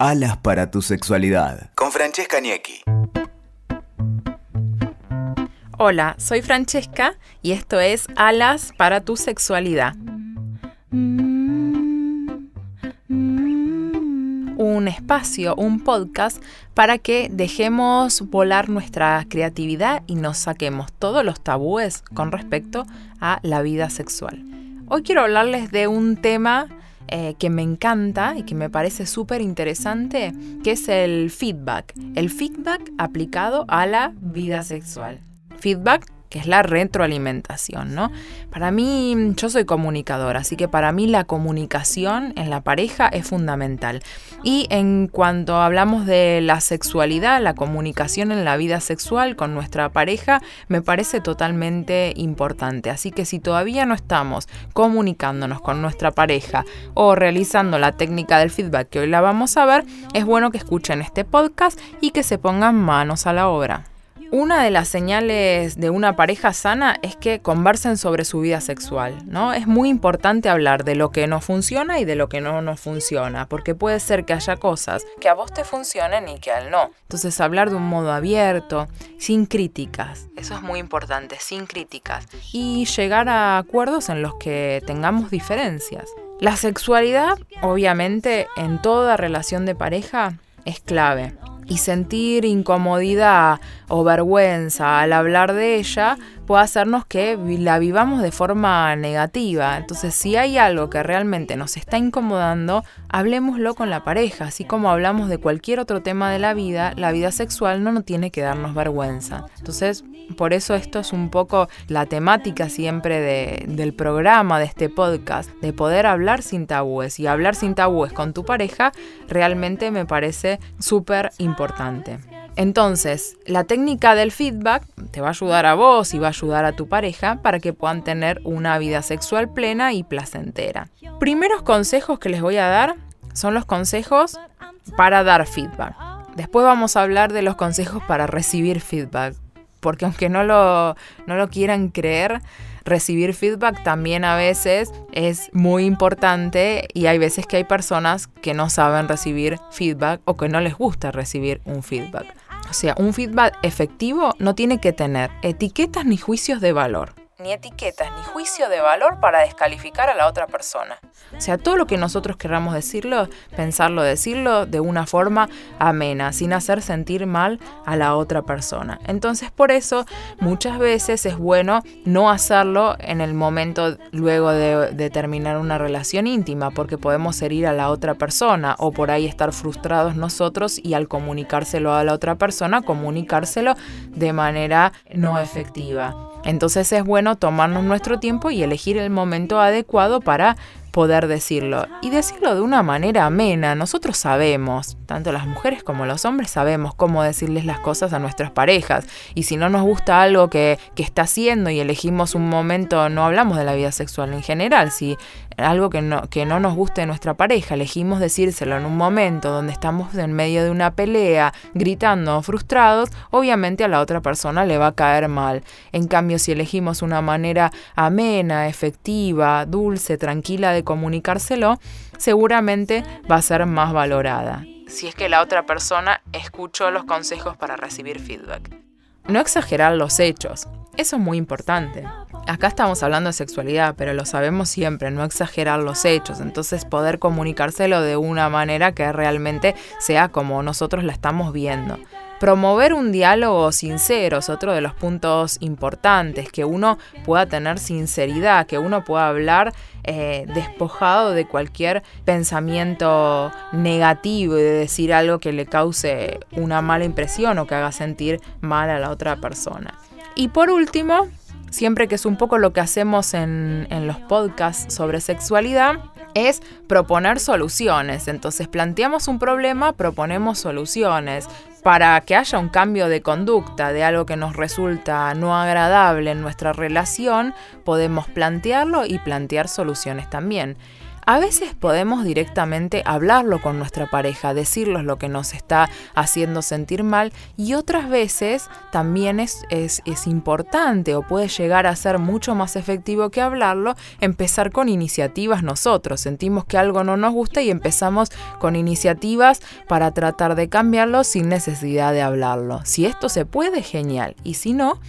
Alas para tu sexualidad. Con Francesca Niecki. Hola, soy Francesca y esto es Alas para tu sexualidad. Un espacio, un podcast para que dejemos volar nuestra creatividad y nos saquemos todos los tabúes con respecto a la vida sexual. Hoy quiero hablarles de un tema eh, que me encanta y que me parece súper interesante, que es el feedback. El feedback aplicado a la vida sexual. Feedback que es la retroalimentación, ¿no? Para mí, yo soy comunicadora, así que para mí la comunicación en la pareja es fundamental. Y en cuanto hablamos de la sexualidad, la comunicación en la vida sexual con nuestra pareja me parece totalmente importante. Así que si todavía no estamos comunicándonos con nuestra pareja o realizando la técnica del feedback que hoy la vamos a ver, es bueno que escuchen este podcast y que se pongan manos a la obra. Una de las señales de una pareja sana es que conversen sobre su vida sexual, ¿no? Es muy importante hablar de lo que no funciona y de lo que no nos funciona, porque puede ser que haya cosas que a vos te funcionen y que a él no. Entonces, hablar de un modo abierto, sin críticas, eso es muy importante, sin críticas, y llegar a acuerdos en los que tengamos diferencias. La sexualidad, obviamente, en toda relación de pareja es clave y sentir incomodidad o vergüenza al hablar de ella puede hacernos que la vivamos de forma negativa. Entonces, si hay algo que realmente nos está incomodando, hablemoslo con la pareja. Así como hablamos de cualquier otro tema de la vida, la vida sexual no nos tiene que darnos vergüenza. Entonces, por eso esto es un poco la temática siempre del programa, de este podcast, de poder hablar sin tabúes. Y hablar sin tabúes con tu pareja realmente me parece súper importante. Entonces, la técnica del feedback te va a ayudar a vos y va a ayudar a tu pareja para que puedan tener una vida sexual plena y placentera. Primeros consejos que les voy a dar son los consejos para dar feedback. Después vamos a hablar de los consejos para recibir feedback, porque aunque no lo, no lo quieran creer, recibir feedback también a veces es muy importante y hay veces que hay personas que no saben recibir feedback o que no les gusta recibir un feedback. O sea, un feedback efectivo no tiene que tener etiquetas ni juicios de valor ni etiquetas, ni juicio de valor para descalificar a la otra persona. O sea, todo lo que nosotros querramos decirlo, pensarlo, decirlo de una forma amena, sin hacer sentir mal a la otra persona. Entonces, por eso, muchas veces es bueno no hacerlo en el momento luego de, de terminar una relación íntima, porque podemos herir a la otra persona o por ahí estar frustrados nosotros y al comunicárselo a la otra persona, comunicárselo de manera no efectiva. Entonces es bueno tomarnos nuestro tiempo y elegir el momento adecuado para poder decirlo y decirlo de una manera amena. Nosotros sabemos, tanto las mujeres como los hombres sabemos cómo decirles las cosas a nuestras parejas y si no nos gusta algo que, que está haciendo y elegimos un momento, no hablamos de la vida sexual en general, si algo que no, que no nos guste de nuestra pareja, elegimos decírselo en un momento donde estamos en medio de una pelea, gritando frustrados, obviamente a la otra persona le va a caer mal. En cambio, si elegimos una manera amena, efectiva, dulce, tranquila de comunicárselo, seguramente va a ser más valorada. Si es que la otra persona escuchó los consejos para recibir feedback. No exagerar los hechos. Eso es muy importante. Acá estamos hablando de sexualidad, pero lo sabemos siempre, no exagerar los hechos, entonces poder comunicárselo de una manera que realmente sea como nosotros la estamos viendo. Promover un diálogo sincero es otro de los puntos importantes, que uno pueda tener sinceridad, que uno pueda hablar eh, despojado de cualquier pensamiento negativo y de decir algo que le cause una mala impresión o que haga sentir mal a la otra persona. Y por último, siempre que es un poco lo que hacemos en, los podcasts sobre sexualidad, es proponer soluciones. Entonces planteamos un problema, proponemos soluciones. Para que haya un cambio de conducta de algo que nos resulta no agradable en nuestra relación, podemos plantearlo y plantear soluciones también. A veces podemos directamente hablarlo con nuestra pareja, decirles lo que nos está haciendo sentir mal y otras veces también es, es, es, importante o puede llegar a ser mucho más efectivo que hablarlo, empezar con iniciativas nosotros. Sentimos que algo no nos gusta y empezamos con iniciativas para tratar de cambiarlo sin necesidad de hablarlo. Si esto se puede, genial. Y si no,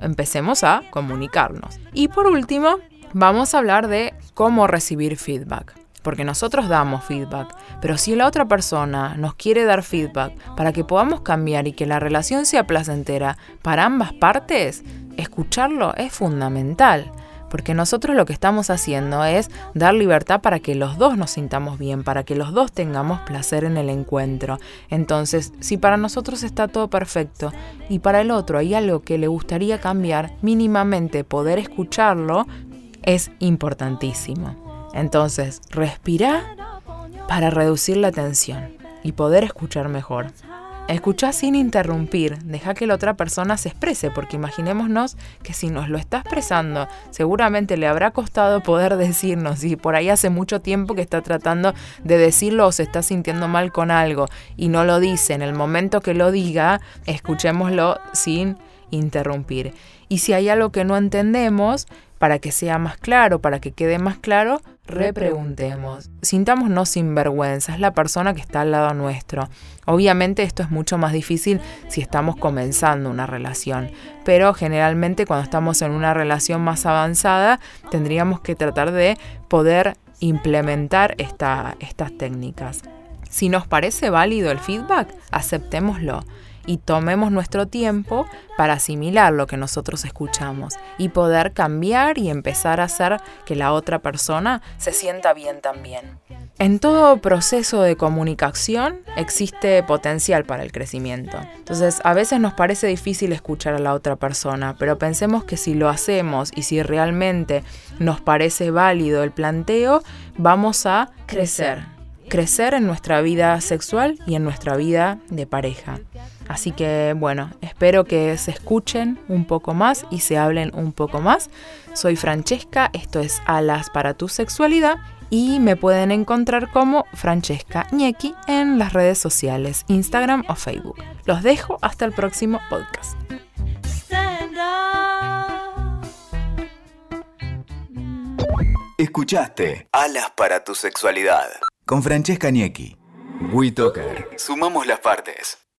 empecemos a comunicarnos. Y por último, vamos a hablar de cómo recibir feedback. Porque nosotros damos feedback, pero si la otra persona nos quiere dar feedback para que podamos cambiar y que la relación sea placentera para ambas partes, escucharlo es fundamental porque nosotros lo que estamos haciendo es dar libertad para que los dos nos sintamos bien, para que los dos tengamos placer en el encuentro. Entonces, si para nosotros está todo perfecto y para el otro hay algo que le gustaría cambiar, mínimamente poder escucharlo es importantísimo. Entonces, respira para reducir la tensión y poder escuchar mejor. Escucha sin interrumpir, deja que la otra persona se exprese, porque imaginémonos que si nos lo está expresando, seguramente le habrá costado poder decirnos, y por ahí hace mucho tiempo que está tratando de decirlo o se está sintiendo mal con algo y no lo dice, en el momento que lo diga, escuchémoslo sin interrumpir. Y si hay algo que no entendemos, para que sea más claro, para que quede más claro, repreguntemos. Sintámonos sin vergüenza, es la persona que está al lado nuestro. Obviamente esto es mucho más difícil si estamos comenzando una relación, pero generalmente cuando estamos en una relación más avanzada tendríamos que tratar de poder implementar estas técnicas. Si nos parece válido el feedback, aceptémoslo y tomemos nuestro tiempo para asimilar lo que nosotros escuchamos y poder cambiar y empezar a hacer que la otra persona se sienta bien también. En todo proceso de comunicación existe potencial para el crecimiento. Entonces, a veces nos parece difícil escuchar a la otra persona, pero pensemos que si lo hacemos y si realmente nos parece válido el planteo, vamos a crecer. Crecer en nuestra vida sexual y en nuestra vida de pareja. Así que bueno, espero que se escuchen un poco más y se hablen un poco más. Soy Francesca, esto es Alas para tu sexualidad y me pueden encontrar como Francesca Ñequi en las redes sociales, Instagram o Facebook. Los dejo hasta el próximo podcast. Escuchaste Alas para tu sexualidad con Francesca Niecki. WeToker. Sumamos las partes.